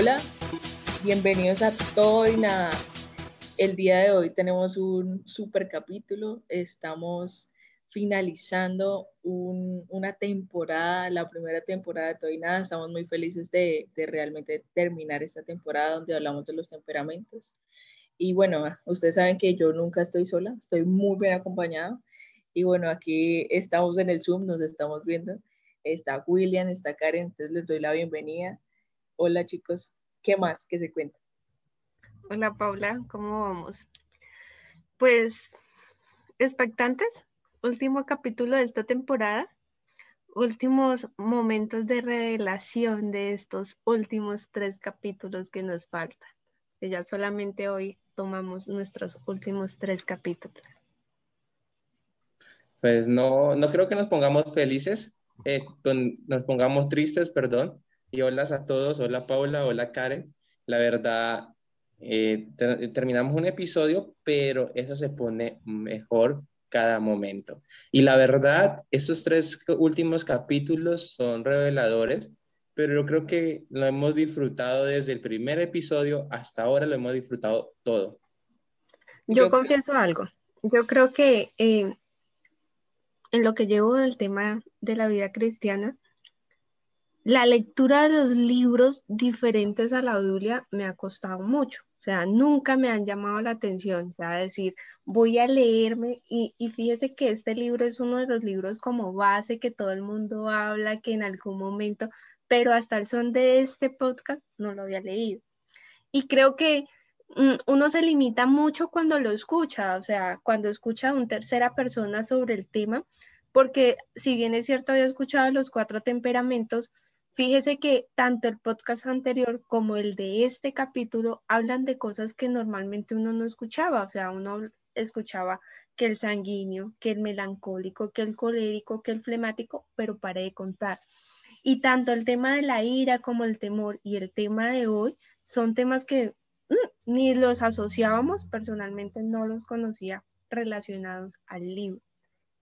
Hola, bienvenidos a Todo y Nada. El día de hoy tenemos un super capítulo. Estamos finalizando una temporada, la primera temporada de Todo y Nada. Estamos muy felices de, de realmente terminar esta temporada donde hablamos de los temperamentos. Y bueno, ustedes saben que yo nunca estoy sola, estoy muy bien acompañada. Y bueno, aquí estamos en el Zoom, nos estamos viendo. Está William, está Karen, entonces les doy la bienvenida. Hola chicos, ¿qué más que se cuenta? Hola Paula, ¿cómo vamos? Pues expectantes, último capítulo de esta temporada, últimos momentos de revelación de estos últimos tres capítulos que nos faltan. Que ya solamente hoy tomamos nuestros últimos tres capítulos. Pues no, no creo que nos pongamos felices, eh, nos pongamos tristes, perdón. Y hola a todos, hola Paula, hola Karen. La verdad, eh, terminamos un episodio, pero eso se pone mejor cada momento. Y la verdad, esos tres últimos capítulos son reveladores, pero yo creo que lo hemos disfrutado desde el primer episodio hasta ahora, lo hemos disfrutado todo. Yo, confieso algo. Yo creo que eh, en lo que llevo del tema de la vida cristiana, la lectura de los libros diferentes a la Biblia me ha costado mucho. O sea, nunca me han llamado la atención, o sea, decir, voy a leerme y, y, fíjese que este libro es uno de los libros como base que todo el mundo habla, que en algún momento, pero hasta el son de este podcast no lo había leído. Y creo que mm, uno se limita mucho cuando lo escucha, o sea, cuando escucha a una tercera persona sobre el tema, porque si bien es cierto, había escuchado los cuatro temperamentos, Fíjese que tanto el podcast anterior como el de este capítulo hablan de cosas que normalmente uno no escuchaba, o sea, uno escuchaba que el sanguíneo, que el melancólico, que el colérico, que el flemático, pero paré de contar. Y tanto el tema de la ira como el temor y el tema de hoy son temas que mm, ni los asociábamos, personalmente no los conocía relacionados al libro.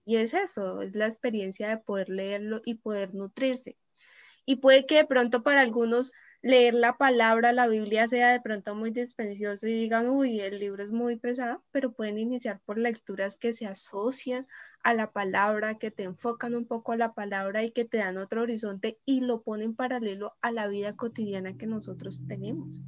Y es eso, es la experiencia de poder leerlo y poder nutrirse. Y puede que de pronto para algunos leer la palabra, la Biblia sea de pronto muy dispendioso y digan, uy, el libro es muy pesado, pero pueden iniciar por lecturas que se asocian a la palabra, que te enfocan un poco a la palabra y que te dan otro horizonte y lo ponen paralelo a la vida cotidiana que nosotros tenemos.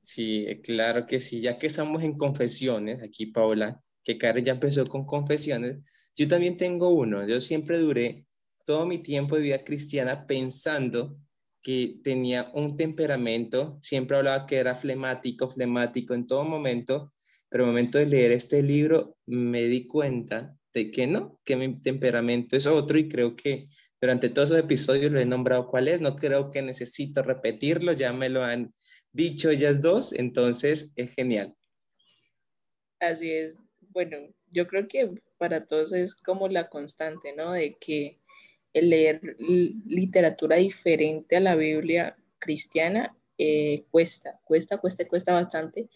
Sí, claro que sí, ya que estamos en confesiones, aquí Paula, que Karen ya empezó con confesiones, yo también tengo uno, yo siempre duré todo mi tiempo de vida cristiana pensando que tenía un temperamento, siempre hablaba que era flemático, flemático en todo momento, pero al momento de leer este libro me di cuenta de que no, que mi temperamento es otro y creo que durante todos esos episodios lo he nombrado cuál es, no creo que necesito repetirlo, ya me lo han dicho ellas dos, entonces es genial. Así es, bueno, yo creo que para todos es como la constante, ¿no? De que el leer literatura diferente a la Biblia cristiana eh, cuesta, cuesta, cuesta, cuesta bastante,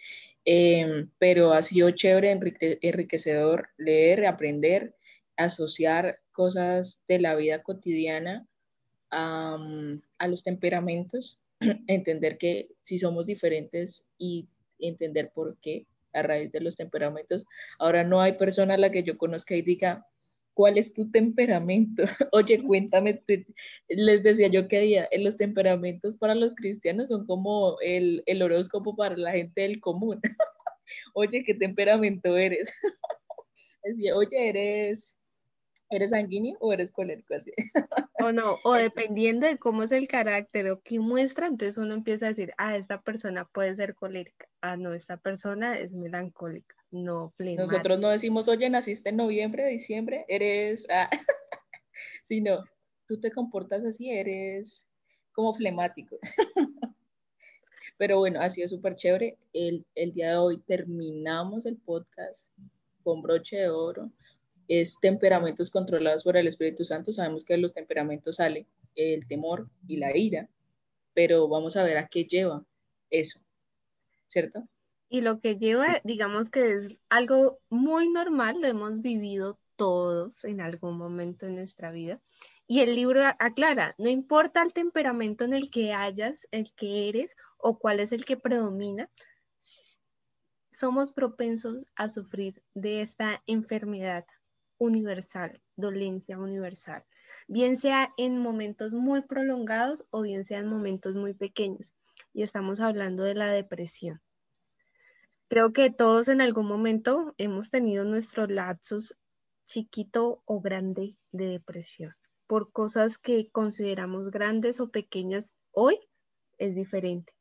em, pero ha sido chévere, enriquecedor leer, aprender, asociar cosas de la vida cotidiana a los temperamentos, entender que si somos diferentes y entender por qué a raíz de los temperamentos. Ahora no hay persona a la que yo conozca y diga, ¿cuál es tu temperamento? Oye, cuéntame, les decía yo que día, los temperamentos para los cristianos son como el, el horóscopo para la gente del común. Oye, ¿qué temperamento eres? decía, oye, ¿eres, ¿eres sanguíneo o eres colérico? Así. O no, o dependiendo de cómo es el carácter o qué muestra, entonces uno empieza a decir, ah, esta persona puede ser colérica, ah, no, esta persona es melancólica no Nosotros no decimos, oye, naciste en noviembre, diciembre, eres, ah, sino tú te comportas así, eres como flemático. Pero bueno, ha sido súper chévere. El, el día de hoy terminamos el podcast con broche de oro. Es temperamentos controlados por el Espíritu Santo. Sabemos que de los temperamentos sale el temor y la ira, pero vamos a ver a qué lleva eso, ¿cierto? Y lo que lleva, digamos que es algo muy normal, lo hemos vivido todos en algún momento en nuestra vida, Y el libro aclara, no importa el temperamento en el que hayas, el que eres o cuál es el que predomina, somos propensos a sufrir de esta enfermedad universal, dolencia universal, bien sea en momentos muy prolongados o bien sea en momentos muy pequeños. Y estamos hablando de la depresión. Creo que todos en algún momento hemos tenido nuestros lapsos chiquito o grande de depresión. Por cosas que consideramos grandes o pequeñas hoy es diferente.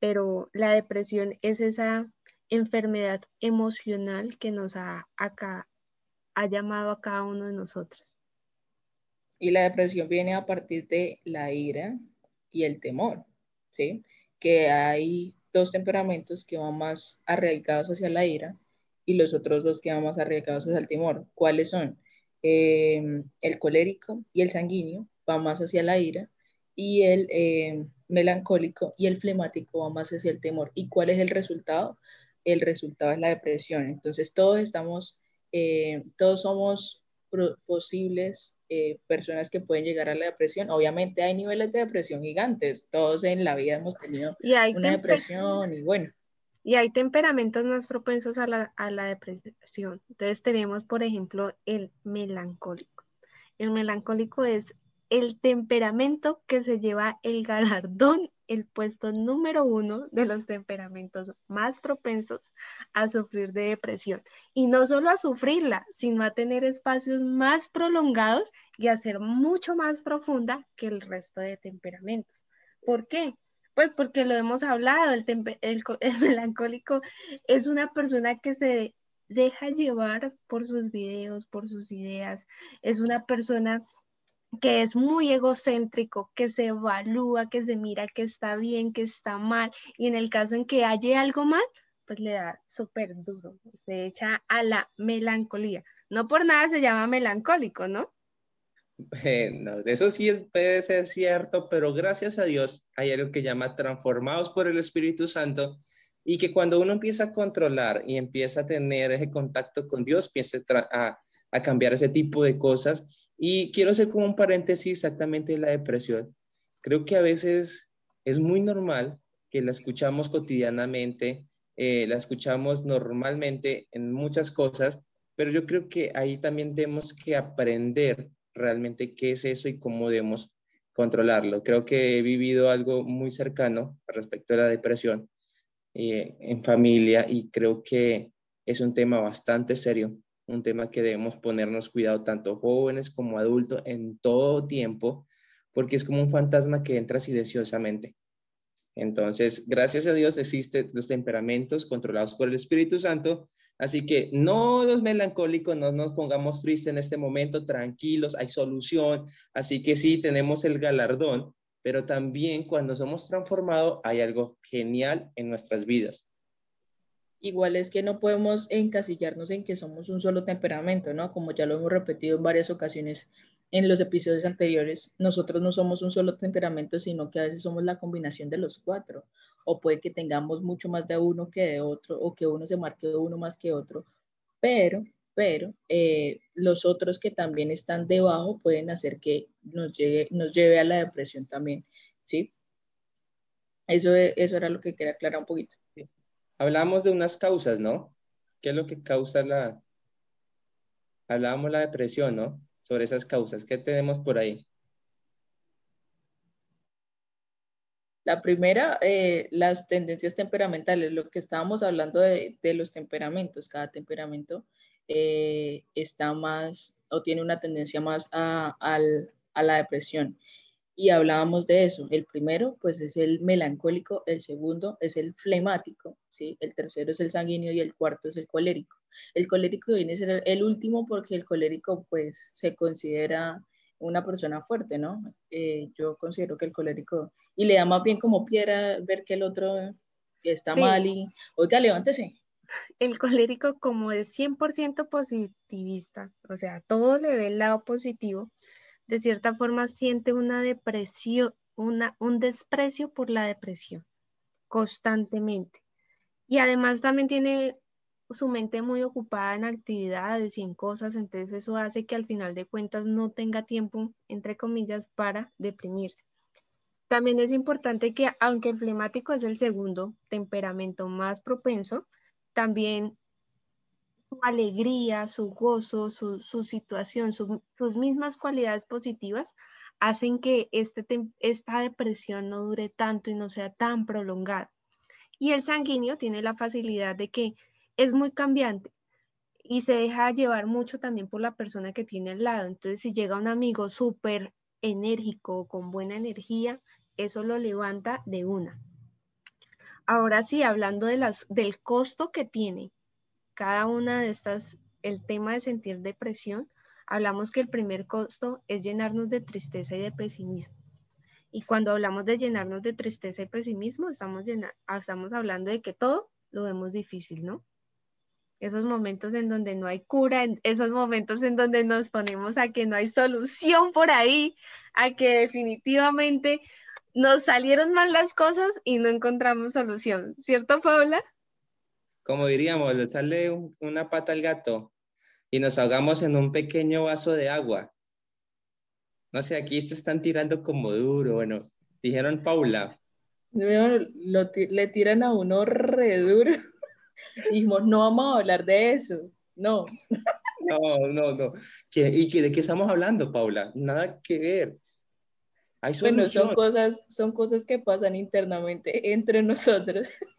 Pero la depresión es esa enfermedad emocional que nos ha, acá, ha llamado a cada uno de nosotros. Y la depresión viene a partir de la ira y el temor, ¿sí? Que hay dos temperamentos que van más arraigados hacia la ira y los otros dos que van más arraigados hacia el temor. ¿Cuáles son? Eh, el colérico y el sanguíneo van más hacia la ira y el eh, melancólico y el flemático va más hacia el temor. ¿Y cuál es el resultado? El resultado es la depresión. Entonces todos estamos, eh, todos somos posibles personas que pueden llegar a la depresión. Obviamente hay niveles de depresión gigantes. Todos en la vida hemos tenido una depresión y bueno. Y hay temperamentos más propensos a la, a la depresión. Entonces tenemos, por ejemplo, el melancólico. El melancólico es el temperamento que se lleva el galardón, el puesto número uno de los temperamentos más propensos a sufrir de depresión. Y no solo a sufrirla, sino a tener espacios más prolongados y a ser mucho más profunda que el resto de temperamentos. ¿Por qué? Pues porque lo hemos hablado, el, el, melancólico es una persona que se deja llevar por sus videos, por sus ideas, es una persona que es muy egocéntrico, que se evalúa, que se mira que está bien, que está mal, y en el caso en que haya algo mal, pues le da súper duro, se echa a la melancolía. No por nada se llama melancólico, ¿no? Bueno, eso sí es, puede ser cierto, pero gracias a Dios hay algo que llama transformados por el Espíritu Santo y que cuando uno empieza a controlar y empieza a tener ese contacto con Dios, empieza a, a cambiar ese tipo de cosas. Y quiero hacer como un paréntesis exactamente la depresión. Creo que a veces es muy normal que la escuchamos cotidianamente, eh, la escuchamos normalmente en muchas cosas, pero yo creo que ahí también tenemos que aprender realmente qué es eso y cómo debemos controlarlo. Creo que he vivido algo muy cercano respecto a la depresión eh, en familia y creo que es un tema bastante serio, un tema que debemos ponernos cuidado tanto jóvenes como adultos en todo tiempo, porque es como un fantasma que entra silenciosamente. Entonces, gracias a Dios existen los temperamentos controlados por el Espíritu Santo, así que no los melancólicos, no nos pongamos tristes en este momento, tranquilos, hay solución, así que sí, tenemos el galardón, pero también cuando somos transformados hay algo genial en nuestras vidas. Igual es que no podemos encasillarnos en que somos un solo temperamento, ¿no? Como ya lo hemos repetido en varias ocasiones en los episodios anteriores, nosotros no somos un solo temperamento, sino que a veces somos la combinación de los cuatro. O puede que tengamos mucho más de uno que de otro, o que uno se marque uno más que otro. Pero, pero eh, los otros que también están debajo pueden hacer que nos, llegue, nos lleve a la depresión también, ¿sí? Eso, eso era lo que quería aclarar un poquito. Hablábamos de unas causas, ¿no? ¿Qué es lo que causa la... Hablábamos la depresión, ¿no? sobre esas causas. ¿Qué tenemos por ahí? La primera, eh, las tendencias temperamentales, lo que estábamos hablando de, los temperamentos. Cada temperamento eh, está más o tiene una tendencia más a, a la depresión y hablábamos de eso. El primero, pues es el melancólico, el segundo es el flemático, ¿sí? el tercero es el sanguíneo y el cuarto es el colérico. El colérico viene a ser el último porque el colérico pues se considera una persona fuerte, ¿no? Eh, yo considero que el colérico, y le da más bien como piedra ver que el otro está mal y, oiga, levántese. El colérico como es 100% positivista, o sea, todo le ve el lado positivo, de cierta forma siente una depresión, una, un desprecio por la depresión constantemente. Y además también tiene su mente muy ocupada en actividades y en cosas, entonces eso hace que al final de cuentas no tenga tiempo, entre comillas, para deprimirse. También es importante que, aunque el flemático es el segundo temperamento más propenso, también su alegría, su gozo, su, situación, sus mismas cualidades positivas hacen que este, esta depresión no dure tanto y no sea tan prolongada. Y el sanguíneo tiene la facilidad de que es muy cambiante y se deja llevar mucho también por la persona que tiene al lado. Entonces, si llega un amigo súper enérgico, con buena energía, eso lo levanta de una. Ahora sí, hablando de las, del costo que tiene cada una de estas, el tema de sentir depresión, hablamos que el primer costo es llenarnos de tristeza y de pesimismo. Y cuando hablamos de llenarnos de tristeza y pesimismo, estamos, estamos hablando de que todo lo vemos difícil, ¿no? Esos momentos en donde no hay cura, esos momentos en donde nos ponemos a que no hay solución por ahí, a que definitivamente nos salieron mal las cosas y no encontramos solución, ¿cierto, Paula? Como diríamos, le sale una pata al gato y nos ahogamos en un pequeño vaso de agua. No sé, aquí se están tirando como duro. Bueno, dijeron Paula. le tiran a uno re duro. Dijimos, no vamos a hablar de eso. No. No, no, no. ¿Y de qué estamos hablando, Paula? Nada que ver. Bueno, son cosas, son cosas que pasan internamente entre nosotros,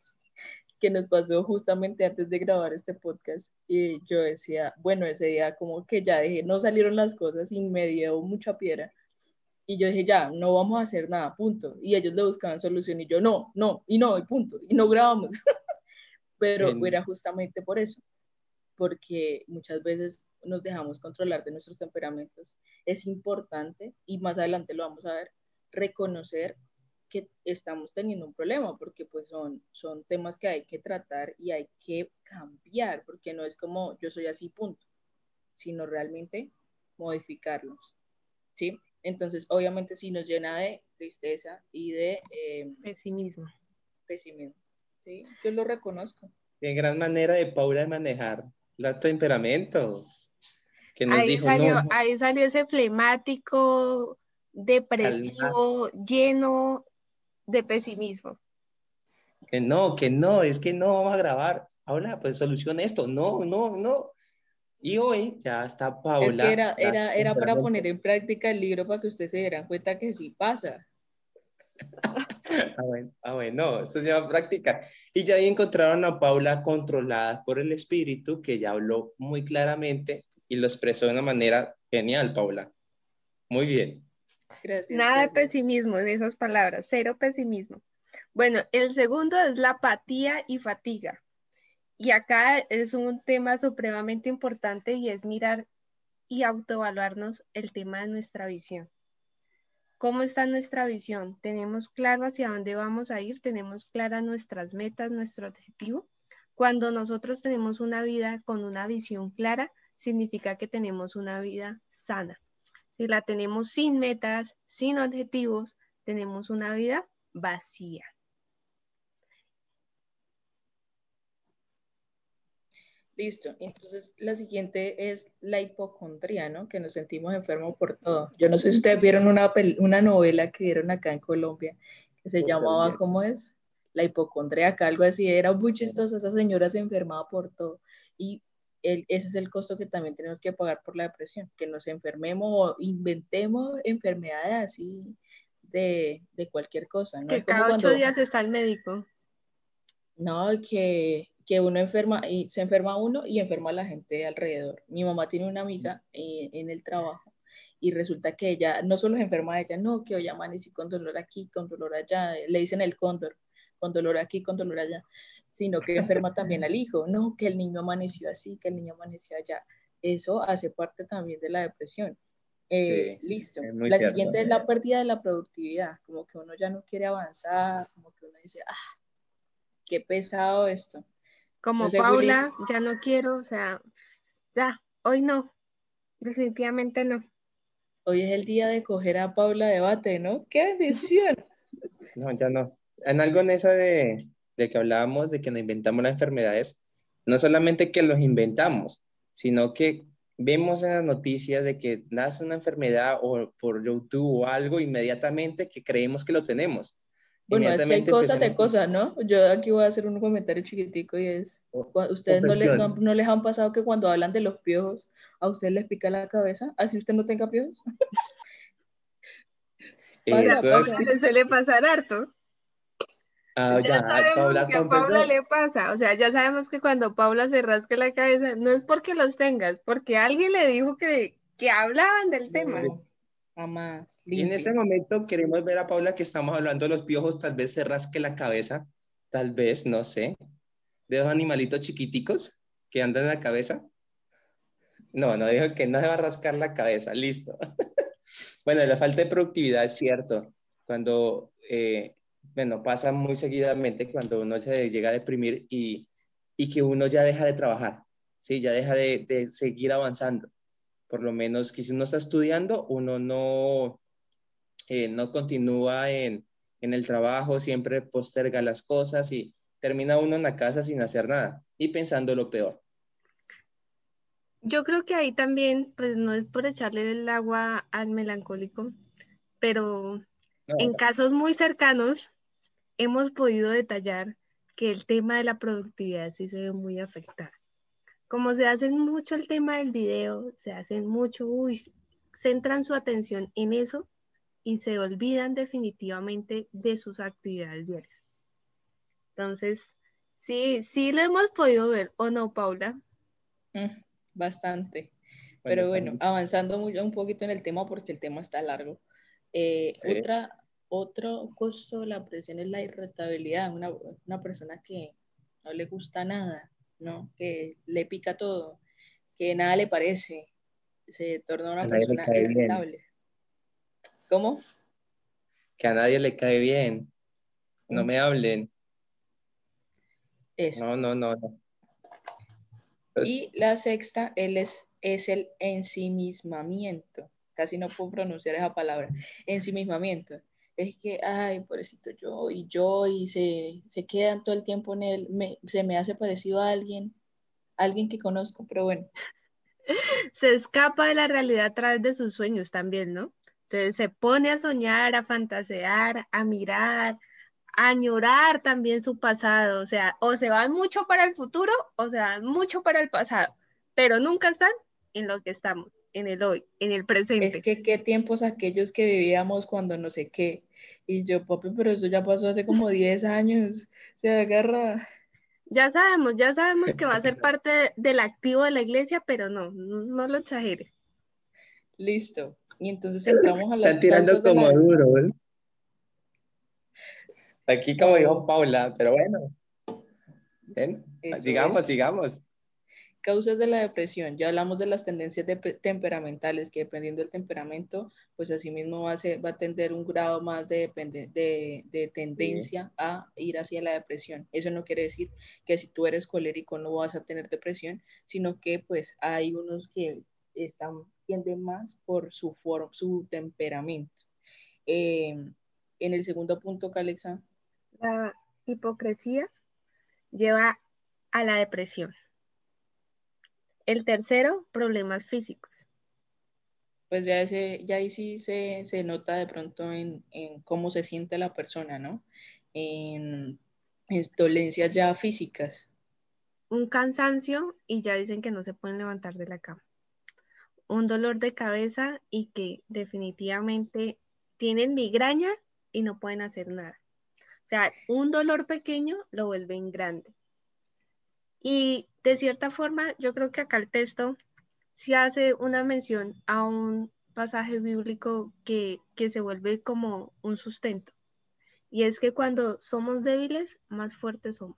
que nos pasó justamente antes de grabar este podcast. Y yo decía, bueno, ese día como que ya dije, no salieron las cosas y me dio mucha piedra. Y yo dije, ya, no vamos a hacer nada, punto. Y ellos le buscaban solución y yo, no, no, y no, y punto. Y no grabamos. Pero era justamente por eso, porque muchas veces nos dejamos controlar de nuestros temperamentos. Es importante, y más adelante lo vamos a ver, reconocer que estamos teniendo un problema, porque pues son, son temas que hay que tratar y hay que cambiar, porque no es como yo soy así, punto, sino realmente modificarlos, ¿sí? Entonces, obviamente, si nos llena de tristeza y de eh, pesimismo. Pesimismo, ¿sí? Yo lo reconozco. Qué gran manera de Paula de manejar los temperamentos. Que nos ahí, salió, ahí salió ese flemático, depresivo, lleno de pesimismo. Que no, que no, es que no vamos a grabar. Ahora, pues soluciona esto. No, no, no. Y hoy ya está Paula. era, era, era para poner en práctica el libro para que ustedes se dieran cuenta que sí pasa. ah, bueno, ah, bueno, eso se llama práctica. Y ya ahí encontraron a Paula controlada por el espíritu, que ya habló muy claramente y lo expresó de una manera genial, Paula. Muy bien. Nada de pesimismo en esas palabras, cero pesimismo. Bueno, el segundo es la apatía y fatiga. Y acá es un tema supremamente importante y es mirar y autoevaluarnos el tema de nuestra visión. ¿Cómo está nuestra visión? ¿Tenemos claro hacia dónde vamos a ir? ¿Tenemos claras nuestras metas, nuestro objetivo? Cuando nosotros tenemos una vida con una visión clara, significa que tenemos una vida sana. Si la tenemos sin metas, sin objetivos, tenemos una vida vacía. Listo. Entonces, la siguiente es la hipocondría, ¿no? Que nos sentimos enfermos por todo. Yo no sé si ustedes vieron una, una novela que dieron acá en Colombia que se llamaba, ¿cómo es? La hipocondríaca, algo así. Era muy chistosa. Esa señora se enfermaba por todo. Y ese es el costo que también tenemos que pagar por la depresión, que nos enfermemos o inventemos enfermedades así de, de cualquier cosa. ¿no? Que cada ocho días está el médico. No, que, que, uno enferma y se enferma uno y enferma a la gente alrededor. Mi mamá tiene una amiga en el trabajo y resulta que ella no solo se enferma a ella, no, que hoy amanecí con dolor aquí, con dolor allá, le dicen el cóndor, con dolor aquí, con dolor allá sino que enferma también al hijo, no, que el niño amaneció así, que el niño amaneció allá. Eso hace parte también de la depresión. Eh, listo. La siguiente es la pérdida de la productividad, como que uno ya no quiere avanzar, como que uno dice, ah, qué pesado esto. Como Paula, ya no quiero, o sea, ya, hoy no, definitivamente no. Hoy es el día de coger a Paula debate, ¿no? ¡Qué bendición! No, ya no. En algo en esa de, de que hablábamos, de que nos inventamos las enfermedades, No solamente que los inventamos, sino que vemos en las noticias de que nace una enfermedad o por YouTube o algo inmediatamente que creemos que lo tenemos. Bueno, es que hay cosas de cosas, ¿no? Yo aquí voy a hacer un comentario chiquitico y es, ¿ustedes no les, no, les, han pasado que cuando hablan de los piojos, a usted les pica la cabeza? ¿Así usted no tenga piojos? Eso es... Se le pasa harto. Ah, ya, ya Paula que a Paula le pasa, o sea, ya sabemos que cuando Paula se rasca la cabeza, no es porque los tengas, porque alguien le dijo que, que hablaban del tema. Jamás. Y en ese momento queremos ver a Paula que estamos hablando de los piojos, tal vez se rasque la cabeza, tal vez, no sé, de los animalitos chiquiticos que andan en la cabeza. No, no dijo que no se va a rascar la cabeza, listo. bueno, la falta de productividad es cierto. Cuando eh, bueno, pasa muy seguidamente cuando uno se llega a deprimir y, y que uno ya deja de trabajar, ¿sí? Ya deja de, de, seguir avanzando. Por lo menos que si uno está estudiando, uno no, eh, no continúa en, en el trabajo, siempre posterga las cosas y termina uno en la casa sin hacer nada y pensando lo peor. Yo creo que ahí también, pues no es por echarle el agua al melancólico, pero en casos muy cercanos, hemos podido detallar que el tema de la productividad sí se ve muy afectada. Como se hace mucho el tema del video, se hacen mucho, uy, centran su atención en eso y se olvidan definitivamente de sus actividades diarias. Entonces, sí, sí lo hemos podido ver, ¿o no, Paula? Mm, bastante. Pero bueno, avanzando un poquito en el tema porque el tema está largo. Eh, otra, otro costo de la presión es la irritabilidad, una, una persona que no le gusta nada, ¿no? que le pica todo, que nada le parece, se torna una persona irritable. ¿Cómo? Que a nadie le cae bien. No me hablen. Eso. No, no, no. Y la sexta él es, es el ensimismamiento. Casi no puedo pronunciar esa palabra. Ensimismamiento es que, ay, pobrecito yo y yo, y se, se quedan todo el tiempo en él, se me hace parecido a alguien, alguien que conozco, pero bueno. Se escapa de la realidad a través de sus sueños también, ¿no? Entonces se pone a soñar, a fantasear, a mirar, a añorar también su pasado, o sea, o se van mucho para el futuro o se van mucho para el pasado, pero nunca están en lo que estamos en el hoy, en el presente. Es que qué tiempos aquellos que vivíamos cuando no sé qué. Y yo, papi, pero eso ya pasó hace como 10 años. Se agarra. Ya sabemos, ya sabemos que va a ser parte del activo de la iglesia, pero no, no, lo exagere. Listo. Y entonces entramos a las Están tirando como duro, Aquí como dijo Paula, pero bueno. sigamos, sigamos. Causas de la depresión. Ya hablamos de las tendencias temperamentales, que dependiendo del temperamento, pues asimismo va a, va a tener un grado más de, de, tendencia a ir hacia la depresión. Eso no quiere decir que si tú eres colérico no vas a tener depresión, sino que pues hay unos que están, tienden más por su, forma, su temperamento. Em, en el segundo punto, Calexa. La hipocresía lleva a la depresión. El tercero, problemas físicos. Pues ya, ese, ya ahí sí se, nota de pronto en, cómo se siente la persona, ¿no? En, dolencias ya físicas. Un cansancio y ya dicen que no se pueden levantar de la cama. Un dolor de cabeza y que definitivamente tienen migraña y no pueden hacer nada. O sea, un dolor pequeño lo vuelven grande. Y de cierta forma, yo creo que acá el texto sí hace una mención a un pasaje bíblico que, se vuelve como un sustento. Y es que cuando somos débiles, más fuertes somos.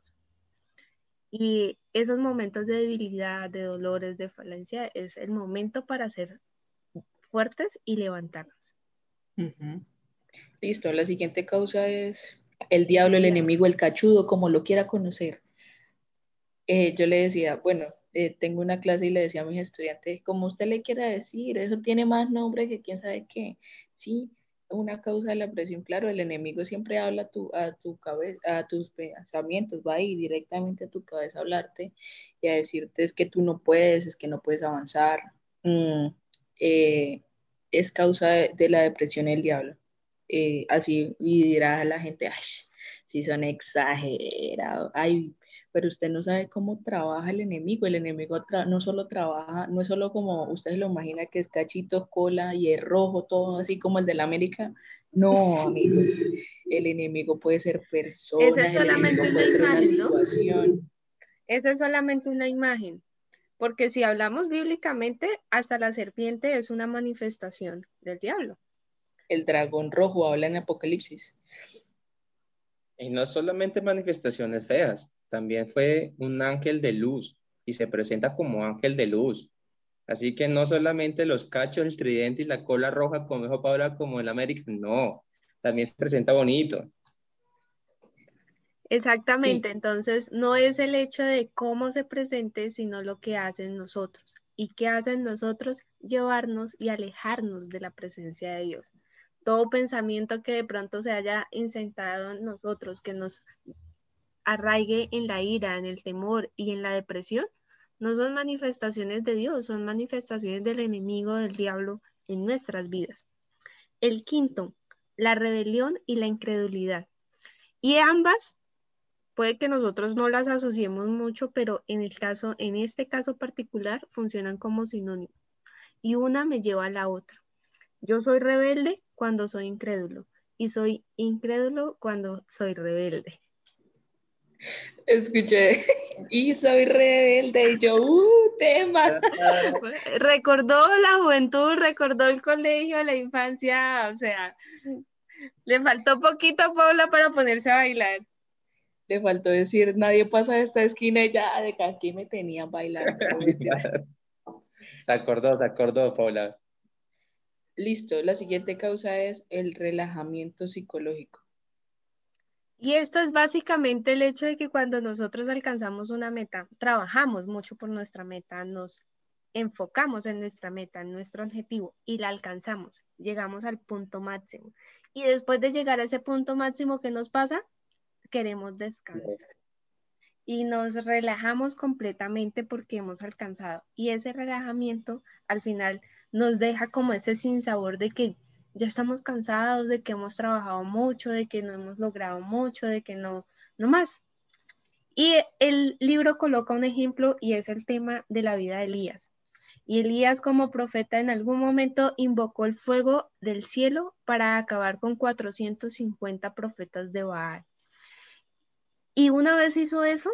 Y esos momentos de debilidad, de dolores, de falencia, es el momento para ser fuertes y levantarnos. Listo, la siguiente causa es el diablo, el enemigo, el cachudo, como lo quiera conocer. Eh, yo le decía, bueno, eh, tengo una clase y le decía a mis estudiantes, como usted le quiera decir, eso tiene más nombre que quién sabe qué. Sí, una causa de la presión, claro, el enemigo siempre habla a tu, cabeza, a tus pensamientos, va ahí directamente a tu cabeza a hablarte y a decirte es que tú no puedes, es que no puedes avanzar. Mm, eh, es causa de, la depresión el diablo. Así y dirá la gente, ay, si son exagerados, ay, pero usted no sabe cómo trabaja el enemigo. El enemigo no solo trabaja, no es solo como usted lo imagina que es cachitos, cola y es rojo, todo así como el de la América. No, amigos, el enemigo puede ser persona, Esa es solamente una imagen, ¿no? Esa es solamente una imagen. Porque si hablamos bíblicamente, hasta la serpiente es una manifestación del diablo. El dragón rojo habla en Apocalipsis. Y no solamente manifestaciones feas, también fue un ángel de luz y se presenta como ángel de luz. Así que no solamente los cachos, el tridente y la cola roja, como dijo Paula, como el América, no, también se presenta bonito. Exactamente, entonces no es el hecho de cómo se presente, sino lo que hacen nosotros. ¿Y qué hacen nosotros? Llevarnos y alejarnos de la presencia de Dios todo pensamiento que de pronto se haya insentado en nosotros, que nos arraigue en la ira, en el temor y en la depresión, no son manifestaciones de Dios, son manifestaciones del enemigo, del diablo en nuestras vidas. El quinto, la rebelión y la incredulidad. Y ambas, puede que nosotros no las asociemos mucho, pero en el caso, en este caso particular, funcionan como sinónimos. Y una me lleva a la otra. Yo soy rebelde cuando soy incrédulo y soy incrédulo cuando soy rebelde. Escuché, y soy rebelde, y yo, uh, tema. recordó la juventud, recordó el colegio, la infancia, o sea, le faltó poquito a Paula para ponerse a bailar. Le faltó decir, nadie pasa de esta esquina y ya de aquí me tenían bailando. se acordó, se acordó, Paula. Listo, la siguiente causa es el relajamiento psicológico. Y esto es básicamente el hecho de que cuando nosotros alcanzamos una meta, trabajamos mucho por nuestra meta, nos enfocamos en nuestra meta, en nuestro objetivo y la alcanzamos, llegamos al punto máximo. Y después de llegar a ese punto máximo, ¿qué nos pasa? Queremos descansar. Y nos relajamos completamente porque hemos alcanzado. Y ese relajamiento al final nos deja como ese sinsabor de que ya estamos cansados, de que hemos trabajado mucho, de que no hemos logrado mucho, de que no, no más. Y el libro coloca un ejemplo y es el tema de la vida de Elías. Y Elías como profeta en algún momento invocó el fuego del cielo para acabar con 450 profetas de Baal. Y una vez hizo eso,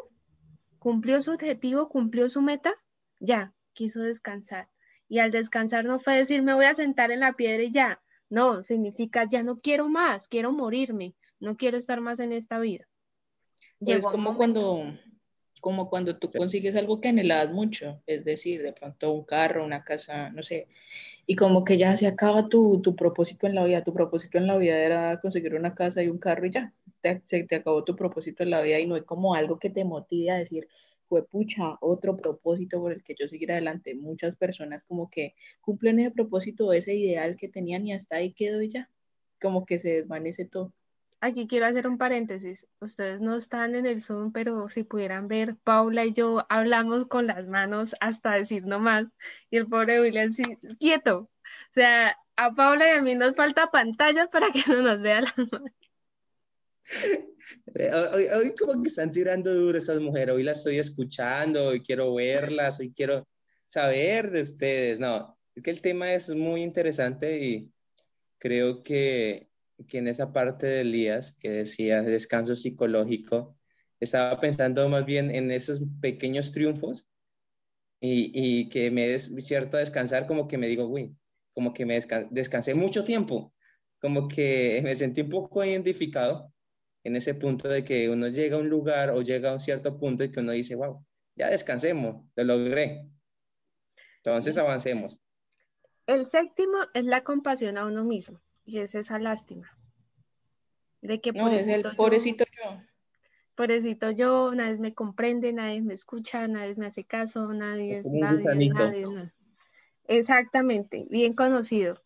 cumplió su objetivo, cumplió su meta, ya, quiso descansar. Y al descansar no fue decir, me voy a sentar en la piedra y ya. No, significa, ya no quiero más, quiero morirme, no quiero estar más en esta vida. es como cuando, como cuando tú consigues algo que anhelabas mucho, es decir, de pronto un carro, una casa, no sé, y como que ya se acaba tu, tu propósito en la vida, tu propósito en la vida era conseguir una casa y un carro y ya, te, se te acabó tu propósito en la vida y no hay como algo que te motive a decir, pucha, otro propósito por el que yo seguir adelante. Muchas personas como que cumplen ese propósito, ese ideal que tenían y hasta ahí quedó y ya, como que se desvanece todo. Aquí quiero hacer un paréntesis. Ustedes no están en el Zoom, pero si pudieran ver, Paula y yo hablamos con las manos hasta decir no más. Y el pobre William, sí, quieto. O sea, a Paula y a mí nos falta pantallas para que no nos vea las manos. Hoy, como que están tirando duro esas mujeres, hoy las estoy escuchando, hoy quiero verlas, hoy quiero saber de ustedes. No, es que el tema es muy interesante y creo que, que en esa parte de Elías que decía descanso psicológico, estaba pensando más bien en esos pequeños triunfos y, y que me des cierto descansar, como que me digo, uy, como que me descansé mucho tiempo, como que me sentí un poco identificado en ese punto de que uno llega a un lugar o llega a un cierto punto y que uno dice, wow, ya descansemos, lo logré. Entonces avancemos. El séptimo es la compasión a uno mismo y es esa lástima. De que no, es el pobrecito yo, Pobrecito yo, nadie me comprende, nadie me escucha, nadie me hace caso, nadie es nadie, nadie, nadie. Exactamente, bien conocido.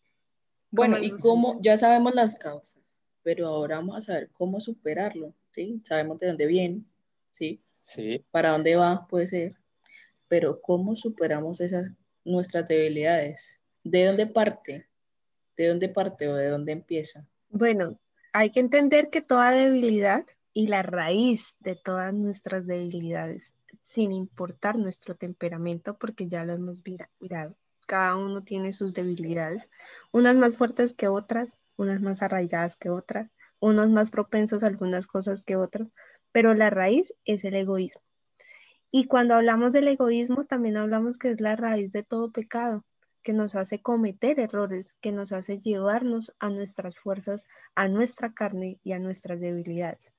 Bueno, y cómo, ya sabemos las causas, pero ahora vamos a saber cómo superarlo, ¿sí? Sabemos de dónde viene, ¿sí? Sí. Para dónde va, puede ser, pero cómo superamos esas nuestras debilidades, ¿de dónde parte? ¿De dónde parte o de dónde empieza? Bueno, hay que entender que toda debilidad y la raíz de todas nuestras debilidades, sin importar nuestro temperamento, porque ya lo hemos mirado, cada uno tiene sus debilidades, unas más fuertes que otras, unas más arraigadas que otras, unos más propensos a algunas cosas que otras, pero la raíz es el egoísmo. Y cuando hablamos del egoísmo, también hablamos que es la raíz de todo pecado, que nos hace cometer errores, que nos hace llevarnos a nuestras fuerzas, a nuestra carne y a nuestras debilidades.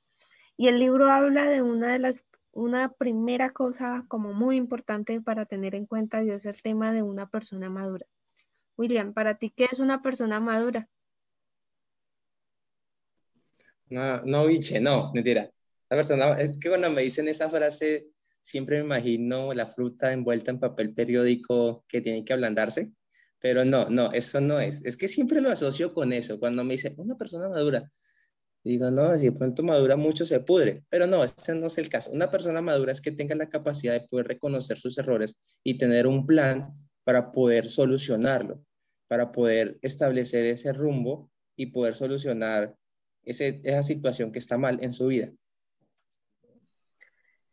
Y el libro habla de una de las, una primera cosa como muy importante para tener en cuenta y es el tema de una persona madura. William, para ti, ¿qué es una persona madura? No, no, biche, no, mentira. La persona, es que cuando me dicen esa frase, siempre me imagino la fruta envuelta en papel periódico que tiene que ablandarse, pero no, no, eso no es. Es que siempre lo asocio con eso. Cuando me dicen una persona madura, digo, no, si de pronto madura mucho se pudre, pero no, ese no es el caso. Una persona madura es que tenga la capacidad de poder reconocer sus errores y tener un plan para poder solucionarlo, para poder establecer ese rumbo y poder solucionar esa situación que está mal en su vida.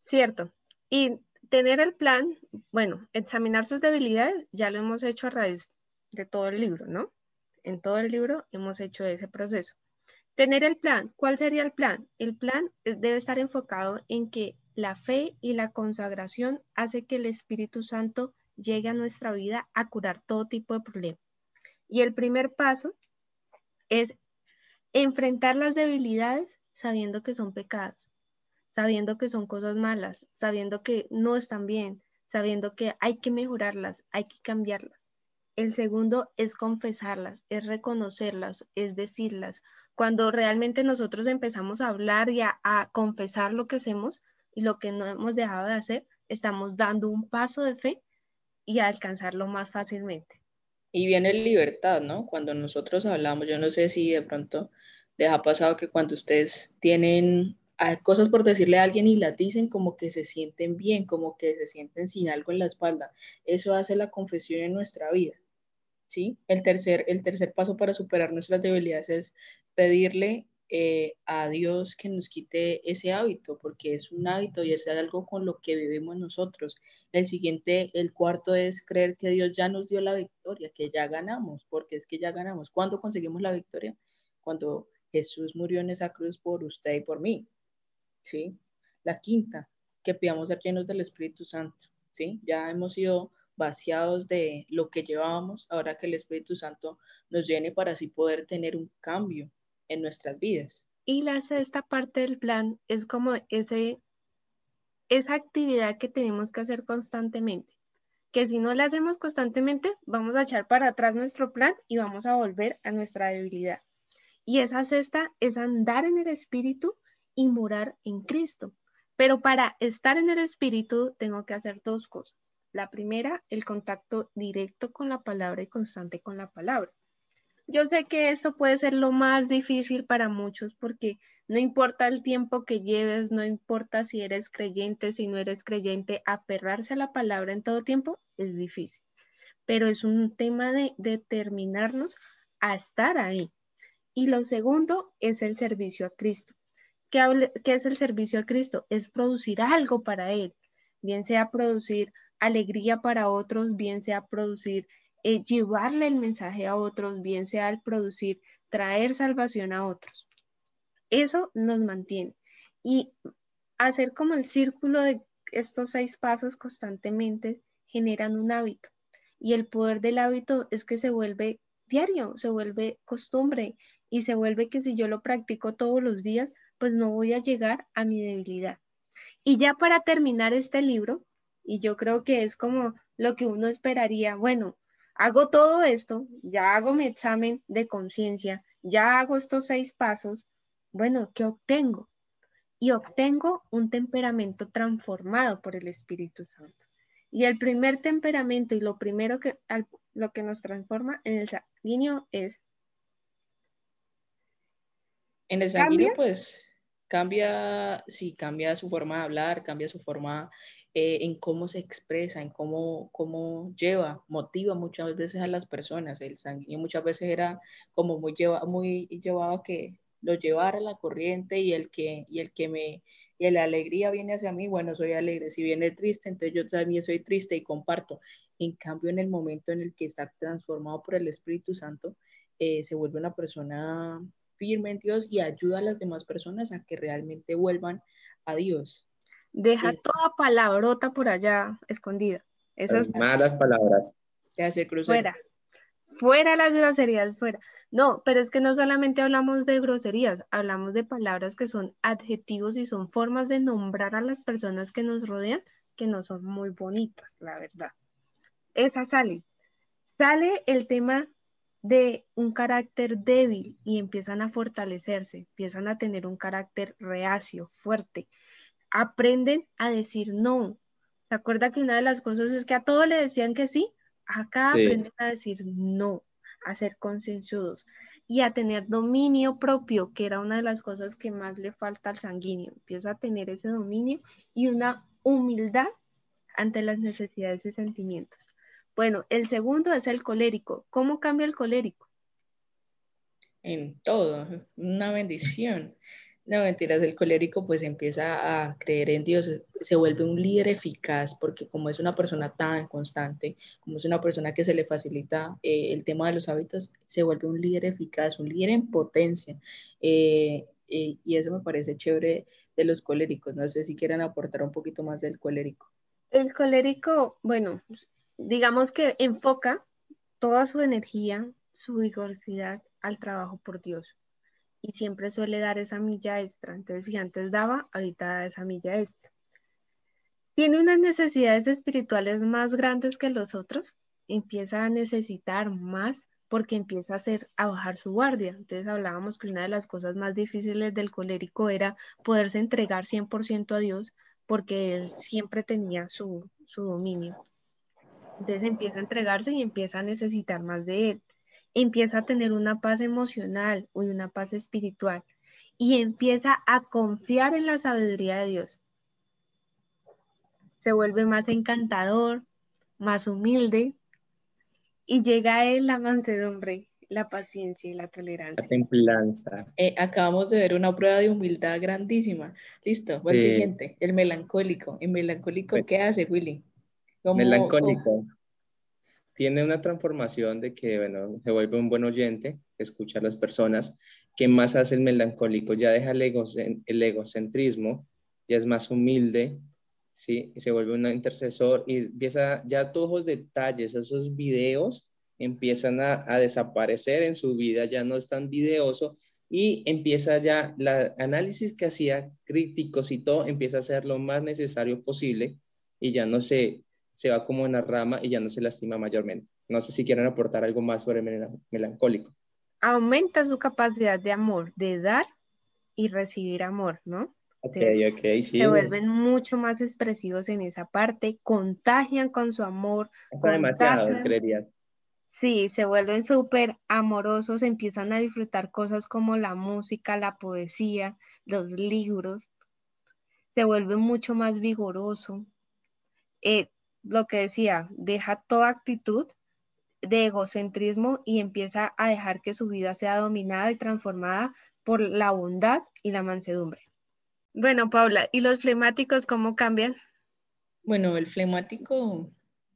Cierto. Y tener el plan, bueno, examinar sus debilidades, ya lo hemos hecho a raíz de todo el libro, ¿no? En todo el libro hemos hecho ese proceso. Tener el plan, ¿cuál sería el plan? El plan debe estar enfocado en que la fe y la consagración hace que el Espíritu Santo llegue a nuestra vida a curar todo tipo de problemas. Y el primer paso es enfrentar las debilidades sabiendo que son pecados sabiendo que son cosas malas, sabiendo que no están bien, sabiendo que hay que mejorarlas, hay que cambiarlas. El segundo es confesarlas, es reconocerlas, es decirlas. Cuando realmente nosotros empezamos a hablar y a, confesar lo que hacemos y lo que no hemos dejado de hacer, estamos dando un paso de fe y a alcanzarlo más fácilmente. Y viene libertad, ¿no? Cuando nosotros hablamos, yo no sé si de pronto les ha pasado que cuando ustedes tienen cosas por decirle a alguien y las dicen como que se sienten bien, como que se sienten sin algo en la espalda. Eso hace la confesión en nuestra vida. ¿sí? El, tercer, el tercer paso para superar nuestras debilidades es pedirle eh, a Dios que nos quite ese hábito, porque es un hábito y es algo con lo que vivimos nosotros. El siguiente, el cuarto es creer que Dios ya nos dio la victoria, que ya ganamos, porque es que ya ganamos. ¿Cuándo conseguimos la victoria? Cuando Jesús murió en esa cruz por usted y por mí. ¿sí? La quinta, que pidamos ser llenos del Espíritu Santo, ¿sí? Ya hemos sido vaciados de lo que llevábamos, ahora que el Espíritu Santo nos llene para así poder tener un cambio en nuestras vidas. Y la sexta parte del plan es como ese, esa actividad que tenemos que hacer constantemente, que si no la hacemos constantemente, vamos a echar para atrás nuestro plan y vamos a volver a nuestra debilidad. Y esa sexta es andar en el Espíritu y morar en Cristo. Pero para estar en el Espíritu tengo que hacer dos cosas. La primera, el contacto directo con la palabra y constante con la palabra. Yo sé que esto puede ser lo más difícil para muchos porque no importa el tiempo que lleves, no importa si eres creyente, si no eres creyente, aferrarse a la palabra en todo tiempo es difícil. Pero es un tema de determinarnos a estar ahí. Y lo segundo es el servicio a Cristo. ¿Qué, es el servicio a Cristo? Es producir algo para Él, bien sea producir alegría para otros, bien sea producir, eh, llevarle el mensaje a otros, bien sea el producir, traer salvación a otros. Eso nos mantiene. Y hacer como el círculo de estos seis pasos constantemente generan un hábito. Y el poder del hábito es que se vuelve diario, se vuelve costumbre y se vuelve que si yo lo practico todos los días, pues no voy a llegar a mi debilidad. Y ya para terminar este libro, y yo creo que es como lo que uno esperaría, bueno, hago todo esto, ya hago mi examen de conciencia, ya hago estos seis pasos, bueno, ¿qué obtengo? Y obtengo un temperamento transformado por el Espíritu Santo. Y el primer temperamento y lo primero que, lo que nos transforma en el sanguíneo es En el sanguíneo, pues cambia, sí, cambia su forma de hablar, cambia su forma eh, en cómo se expresa, en cómo, cómo lleva, motiva muchas veces a las personas. El sanguíneo muchas veces era como muy, lleva, muy llevado que lo llevara la corriente y el que, y el que me, y la alegría viene hacia mí, bueno, soy alegre. Si viene triste, entonces yo también soy triste y comparto. En cambio, en el momento en el que está transformado por el Espíritu Santo, eh, se vuelve una persona firme en Dios y ayuda a las demás personas a que realmente vuelvan a Dios. Deja toda palabrota por allá escondida. Esas malas palabras. Fuera. Fuera las groserías, fuera. No, pero es que no solamente hablamos de groserías, hablamos de palabras que son adjetivos y son formas de nombrar a las personas que nos rodean que no son muy bonitas, la verdad. Esa sale. Sale el tema de un carácter débil y empiezan a fortalecerse, empiezan a tener un carácter reacio, fuerte. Aprenden a decir no. ¿Se acuerda que una de las cosas es que a todos le decían que sí? Acá aprenden a decir no a ser concienzudos y a tener dominio propio, que era una de las cosas que más le falta al sanguíneo. Empieza a tener ese dominio y una humildad ante las necesidades y sentimientos. Bueno, el segundo es el colérico. ¿Cómo cambia el colérico? En todo, una bendición. No, mentiras, el colérico pues empieza a creer en Dios, se vuelve un líder eficaz porque como es una persona tan constante, como es una persona que se le facilita eh, el tema de los hábitos, se vuelve un líder eficaz, un líder en potencia. Eh, eh, y eso me parece chévere de los coléricos. No sé si quieren aportar un poquito más del colérico. El colérico, bueno, digamos que enfoca toda su energía, su vigorosidad al trabajo por Dios y siempre suele dar esa milla extra. Entonces, si antes daba, ahorita da esa milla extra. Tiene unas necesidades espirituales más grandes que los otros, empieza a necesitar más porque empieza a hacer a bajar su guardia. Entonces hablábamos que una de las cosas más difíciles del colérico era poderse entregar 100% a Dios porque él siempre tenía su, su dominio. Entonces empieza a entregarse y empieza a necesitar más de él empieza a tener una paz emocional y una paz espiritual y empieza a confiar en la sabiduría de Dios. Se vuelve más encantador, más humilde y llega a él la mansedumbre, la paciencia y la tolerancia. La templanza. Eh, acabamos de ver una prueba de humildad grandísima. Listo, el siguiente, el melancólico. ¿El melancólico qué hace, Willy? melancólico tiene una transformación de que, bueno, se vuelve un buen oyente, escucha a las personas. ¿Qué más hace el melancólico? Ya deja el, el egocentrismo, ya es más humilde, ¿sí? Y se vuelve un intercesor y empieza, ya todos los detalles, esos videos empiezan a, a desaparecer en su vida, ya no es tan videoso y empieza ya, el análisis que hacía críticos y todo, empieza a ser lo más necesario posible y ya no se se va como en la rama y ya no se lastima mayormente. No sé si quieren aportar algo más sobre melancólico. Aumenta su capacidad de amor, de dar y recibir amor, ¿no? Ok, ok, sí. Se vuelven mucho más expresivos en esa parte, contagian con su amor. demasiado, creería. Sí, se vuelven súper amorosos, empiezan a disfrutar cosas como la música, la poesía, los libros. Se vuelve mucho más vigoroso. Eh, lo que decía, deja toda actitud de egocentrismo y empieza a dejar que su vida sea dominada y transformada por la bondad y la mansedumbre. Bueno, Paula, ¿y los flemáticos cómo cambian? Bueno, el flemático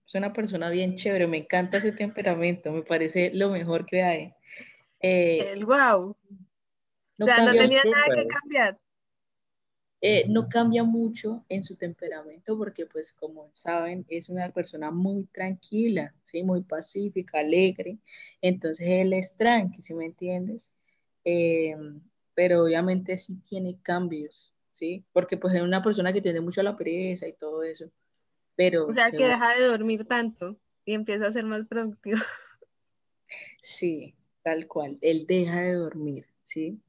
es una persona bien chévere, me encanta ese temperamento, me parece lo mejor que hay. Eh, el wow. o sea, no tenía nada que cambiar. Eh, no cambia mucho en su temperamento porque pues como saben es una persona muy tranquila, ¿sí? muy pacífica, alegre, entonces él es tranqui, ¿sí me entiendes? Eh, pero obviamente sí tiene cambios, ¿sí? Porque pues es una persona que tiene mucho la pereza y todo eso. Pero o sea que deja de dormir tanto y empieza a ser más productivo. Sí, tal cual, él deja de dormir, ¿sí?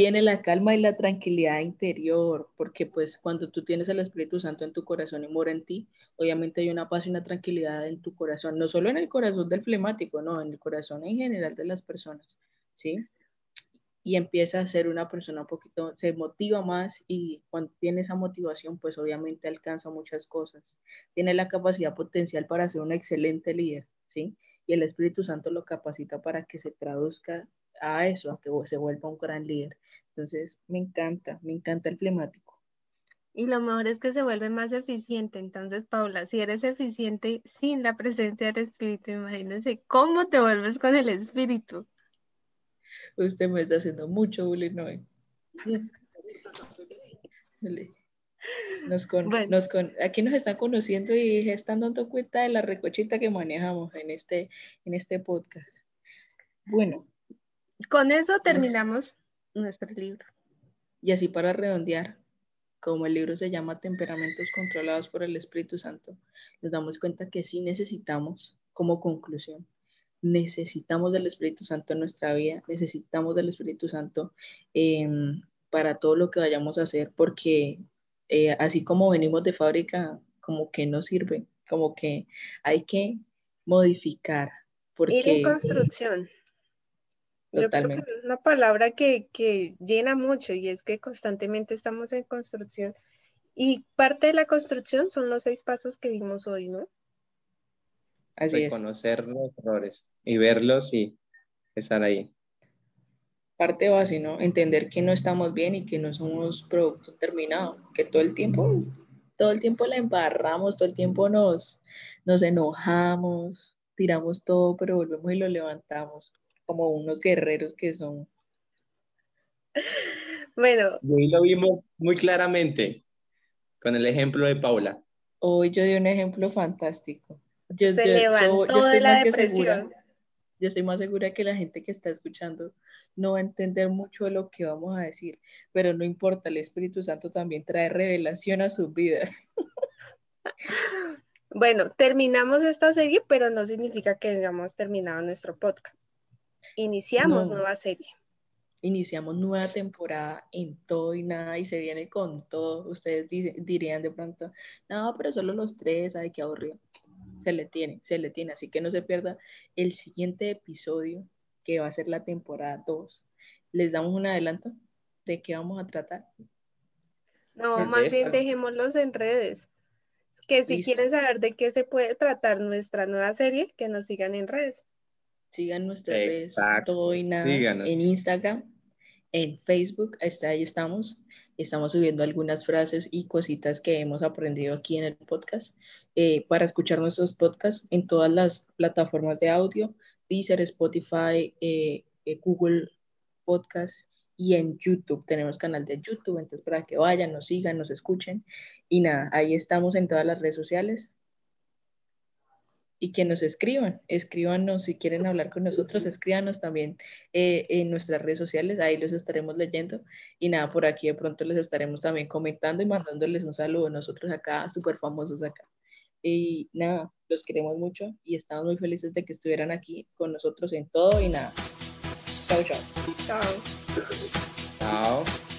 Viene la calma y la tranquilidad interior, porque pues cuando tú tienes el Espíritu Santo en tu corazón y mora en ti, obviamente hay una paz y una tranquilidad en tu corazón, no solo en el corazón del flemático, no, en el corazón en general de las personas, ¿sí? y empieza a ser una persona un poquito, se motiva más y cuando tiene esa motivación, pues obviamente alcanza muchas cosas. Tiene la capacidad potencial para ser un excelente líder, ¿sí? Y el Espíritu Santo lo capacita para que se traduzca a eso, a que se vuelva un gran líder. Entonces, me encanta, me encanta el flemático. Y lo mejor es que se vuelve más eficiente. Entonces, Paula, si eres eficiente sin la presencia del Espíritu, imagínense cómo te vuelves con el Espíritu. Usted me está haciendo mucho bullying hoy. Nos nos con, aquí nos están conociendo y están dando cuenta de la recochita que manejamos en este, en este podcast. Bueno. Con eso terminamos nuestro libro. Y así para redondear, como el libro se llama Temperamentos controlados por el Espíritu Santo, nos damos cuenta que sí necesitamos, como conclusión, necesitamos del Espíritu Santo en nuestra vida, necesitamos del Espíritu Santo em, para todo lo que vayamos a hacer, porque eh, así como venimos de fábrica, como que no sirve, como que hay que modificar. Porque, Ir en construcción. Totalmente. Yo creo que es una palabra que, que llena mucho y es que constantemente estamos en construcción. Y parte de la construcción son los seis pasos que vimos hoy, ¿no? reconocer los errores y verlos y estar ahí. Parte base, ¿no? Entender que no estamos bien y que no somos producto terminado, que todo el tiempo, todo el tiempo la embarramos, todo el tiempo nos, nos enojamos, tiramos todo, pero volvemos y lo levantamos como unos guerreros que somos. Bueno. Y hoy lo vimos muy claramente con el ejemplo de Paula. Hoy yo di un ejemplo fantástico. Yo, se levantó de la depresión. yo estoy más segura que la gente que está escuchando no va a entender mucho de lo que vamos a decir, pero no importa, el Espíritu Santo también trae revelación a sus vidas. Bueno, terminamos esta serie, pero no significa que hayamos terminado nuestro podcast. Iniciamos nueva serie. Iniciamos nueva temporada en todo y nada y se viene con todo. Ustedes dirían de pronto, no, pero solo los tres, ay, qué aburrido se le tiene, se le tiene. Así que no se pierda el siguiente episodio, que va a ser la temporada 2. ¿Les damos un adelanto de qué vamos a tratar? No, más bien dejémoslos en redes. Que si quieren saber de qué se puede tratar nuestra nueva serie, que nos sigan en redes. Sigan nuestras redes, todo y nada, en Instagram, en Facebook, ahí estamos. Estamos subiendo algunas frases y cositas que hemos aprendido aquí en el podcast eh, para escuchar nuestros podcasts en todas las plataformas de audio, Deezer, Spotify, eh, eh, Google Podcast y en YouTube. Tenemos canal de YouTube, entonces para que vayan, nos sigan, nos escuchen. Y nada, ahí estamos en todas las redes sociales y que nos escriban, escríbanos si quieren hablar con nosotros, escríbanos también eh, en nuestras redes sociales, ahí los estaremos leyendo y nada, por aquí de pronto les estaremos también comentando y mandándoles un saludo nosotros acá, súper famosos acá. Y nada, los queremos mucho y estamos muy felices de que estuvieran aquí con nosotros en todo y nada. Chao, chao. Chao. Chao.